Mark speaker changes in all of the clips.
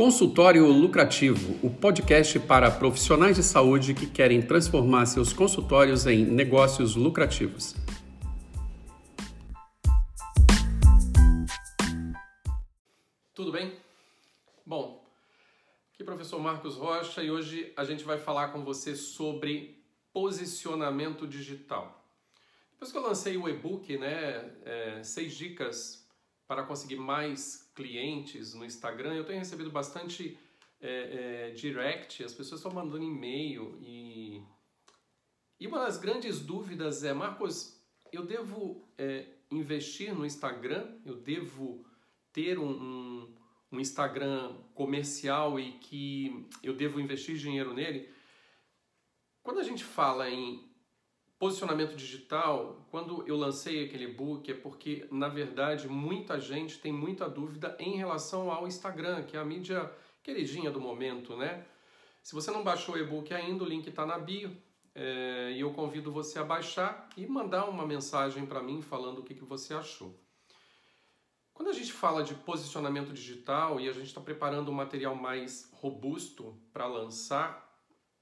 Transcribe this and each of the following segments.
Speaker 1: Consultório Lucrativo, o podcast para profissionais de saúde que querem transformar seus consultórios em negócios lucrativos. Tudo bem? Bom, aqui é o professor Marcos Rocha e hoje a gente vai falar com você sobre posicionamento digital. Depois que eu lancei o e-book, né, é, seis dicas para conseguir mais clientes no Instagram, eu tenho recebido bastante é, é, direct, as pessoas estão mandando e-mail e, e uma das grandes dúvidas é, Marcos, eu devo é, investir no Instagram? Eu devo ter um, um, um Instagram comercial e que eu devo investir dinheiro nele? Quando a gente fala em Posicionamento digital, quando eu lancei aquele e-book, é porque, na verdade, muita gente tem muita dúvida em relação ao Instagram, que é a mídia queridinha do momento, né? Se você não baixou o e-book ainda, o link está na bio. É, e eu convido você a baixar e mandar uma mensagem para mim falando o que, que você achou. Quando a gente fala de posicionamento digital e a gente está preparando um material mais robusto para lançar,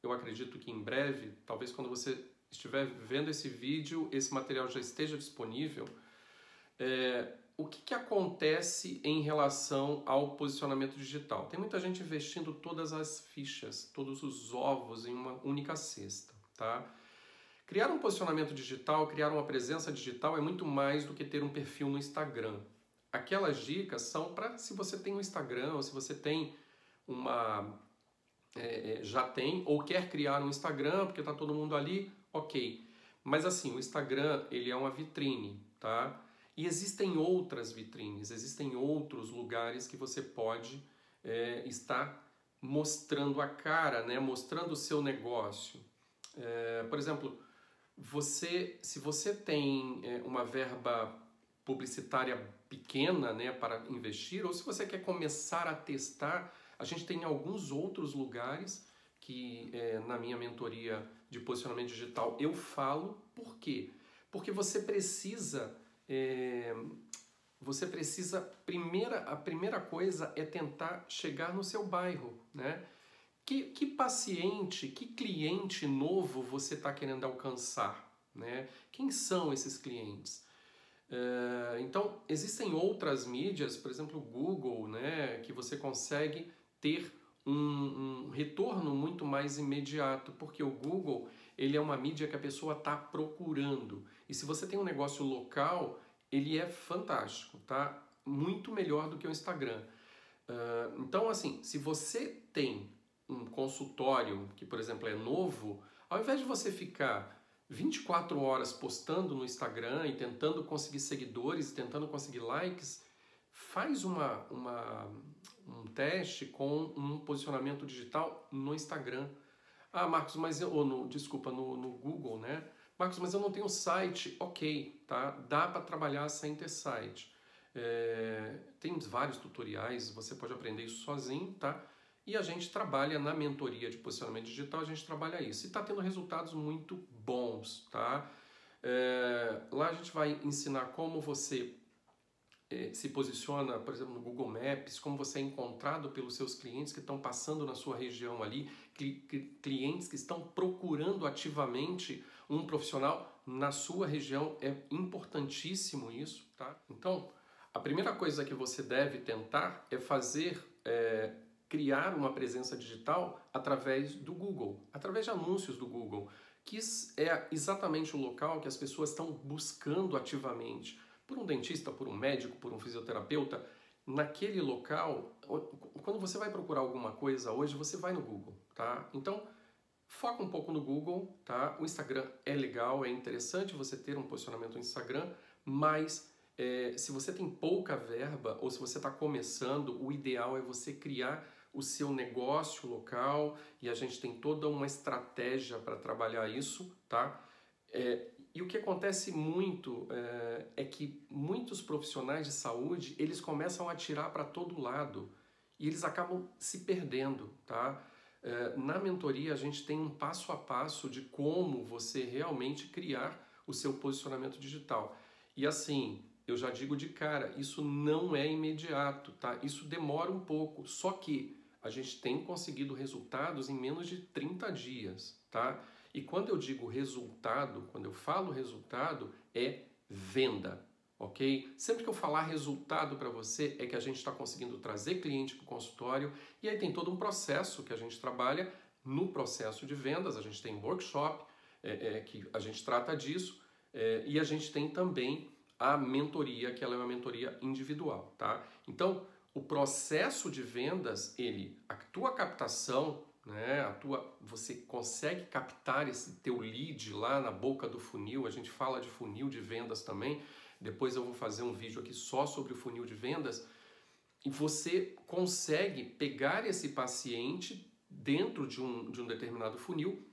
Speaker 1: eu acredito que em breve, talvez quando você estiver vendo esse vídeo, esse material já esteja disponível, é, o que, que acontece em relação ao posicionamento digital? Tem muita gente investindo todas as fichas, todos os ovos em uma única cesta, tá? Criar um posicionamento digital, criar uma presença digital é muito mais do que ter um perfil no Instagram. Aquelas dicas são para se você tem um Instagram ou se você tem uma é, é já tem ou quer criar um Instagram porque está todo mundo ali, ok. Mas assim, o Instagram ele é uma vitrine, tá? E existem outras vitrines, existem outros lugares que você pode é, estar mostrando a cara, né? Mostrando o seu negócio. É, por exemplo, você, se você tem é, uma verba publicitária pequena, né, para investir, ou se você quer começar a testar, a gente tem alguns outros lugares que é, na minha mentoria de posicionamento digital eu falo. Por quê? Porque você precisa. É, você precisa. Primeira, a primeira coisa é tentar chegar no seu bairro, né? Que, que paciente, que cliente novo você está querendo alcançar? Né? Quem são esses clientes? É, então, existem outras mídias, por exemplo, o Google, né, que você consegue ter um, um retorno muito mais imediato, porque o Google ele é uma mídia que a pessoa está procurando. E se você tem um negócio local, ele é fantástico, tá? Muito melhor do que o Instagram. Uh, então, assim, se você tem um consultório que, por exemplo, é novo, ao invés de você ficar 24 horas postando no Instagram e tentando conseguir seguidores, tentando conseguir likes, faz uma, uma, um teste com um posicionamento digital no Instagram. Ah, Marcos, mas eu, ou no, desculpa, no, no Google, né? Marcos, mas eu não tenho site. Ok, tá? Dá para trabalhar sem ter site. É, tem vários tutoriais, você pode aprender isso sozinho, tá? E a gente trabalha na mentoria de posicionamento digital, a gente trabalha isso. E está tendo resultados muito bons, tá? É, lá a gente vai ensinar como você se posiciona, por exemplo, no Google Maps, como você é encontrado pelos seus clientes que estão passando na sua região ali, clientes que estão procurando ativamente um profissional na sua região. É importantíssimo isso, tá? Então, a primeira coisa que você deve tentar é fazer, é, criar uma presença digital através do Google, através de anúncios do Google, que é exatamente o local que as pessoas estão buscando ativamente por um dentista, por um médico, por um fisioterapeuta, naquele local, quando você vai procurar alguma coisa hoje, você vai no Google, tá? Então, foca um pouco no Google, tá? O Instagram é legal, é interessante você ter um posicionamento no Instagram, mas é, se você tem pouca verba ou se você está começando, o ideal é você criar o seu negócio local e a gente tem toda uma estratégia para trabalhar isso, tá? É, e o que acontece muito é, é, que muitos profissionais de saúde eles começam a atirar para todo lado e eles acabam se perdendo, tá? É, na mentoria a gente tem um passo a passo de como você realmente criar o seu posicionamento digital. E assim, eu já digo de cara, isso não é imediato, tá? Isso demora um pouco. Só que a gente tem conseguido resultados em menos de 30 dias, tá? E quando eu digo resultado, quando eu falo resultado, é venda, ok? Sempre que eu falar resultado para você, é que a gente está conseguindo trazer cliente para o consultório e aí tem todo um processo que a gente trabalha no processo de vendas. A gente tem workshop é, é, que a gente trata disso é, e a gente tem também a mentoria, que ela é uma mentoria individual, tá? Então, o processo de vendas, ele, a tua captação, né, a tua, você consegue captar esse teu lead lá na boca do funil, a gente fala de funil de vendas também, depois eu vou fazer um vídeo aqui só sobre o funil de vendas, e você consegue pegar esse paciente dentro de um, de um determinado funil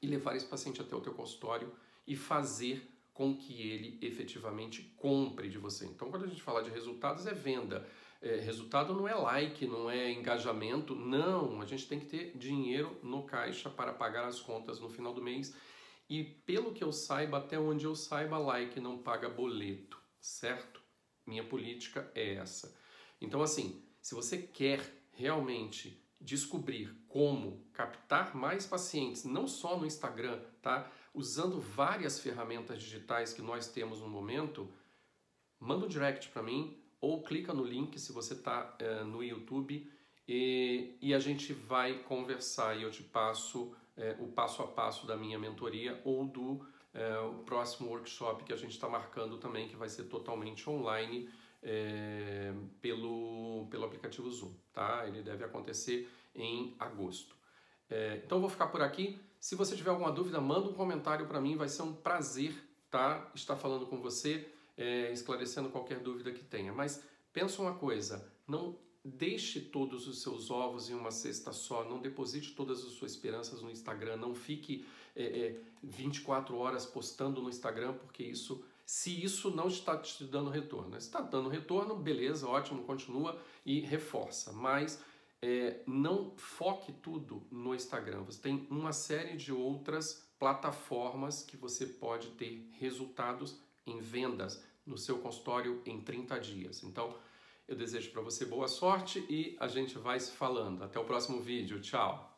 Speaker 1: e levar esse paciente até o teu consultório e fazer com que ele efetivamente compre de você. Então, quando a gente fala de resultados, é venda. É, resultado não é like, não é engajamento, não. A gente tem que ter dinheiro no caixa para pagar as contas no final do mês. E pelo que eu saiba, até onde eu saiba, like não paga boleto, certo? Minha política é essa. Então, assim, se você quer realmente descobrir como captar mais pacientes, não só no Instagram, tá? Usando várias ferramentas digitais que nós temos no momento, manda um direct para mim ou clica no link se você está é, no YouTube e, e, a gente vai conversar e eu te passo é, o passo a passo da minha mentoria ou do é, o próximo workshop que a gente está marcando também, que vai ser totalmente online pelo, pelo aplicativo Zoom, tá? Ele deve acontecer em agosto. Então vou ficar por aqui. Se você tiver alguma dúvida, manda um comentário para mim, vai ser um prazer, tá? Estar falando com você, é, esclarecendo qualquer dúvida que tenha. Mas pensa uma coisa, não deixe todos os seus ovos em uma cesta só, não deposite todas as suas esperanças no Instagram, não fique é, 24 horas postando no Instagram, porque isso se isso não está te dando retorno. Está dando retorno, beleza, ótimo, continua e reforça. Mas é, não foque tudo no Instagram. Você tem uma série de outras plataformas que você pode ter resultados em vendas no seu consultório em 30 dias. Então, eu desejo para você boa sorte e a gente vai se falando. Até o próximo vídeo. Tchau!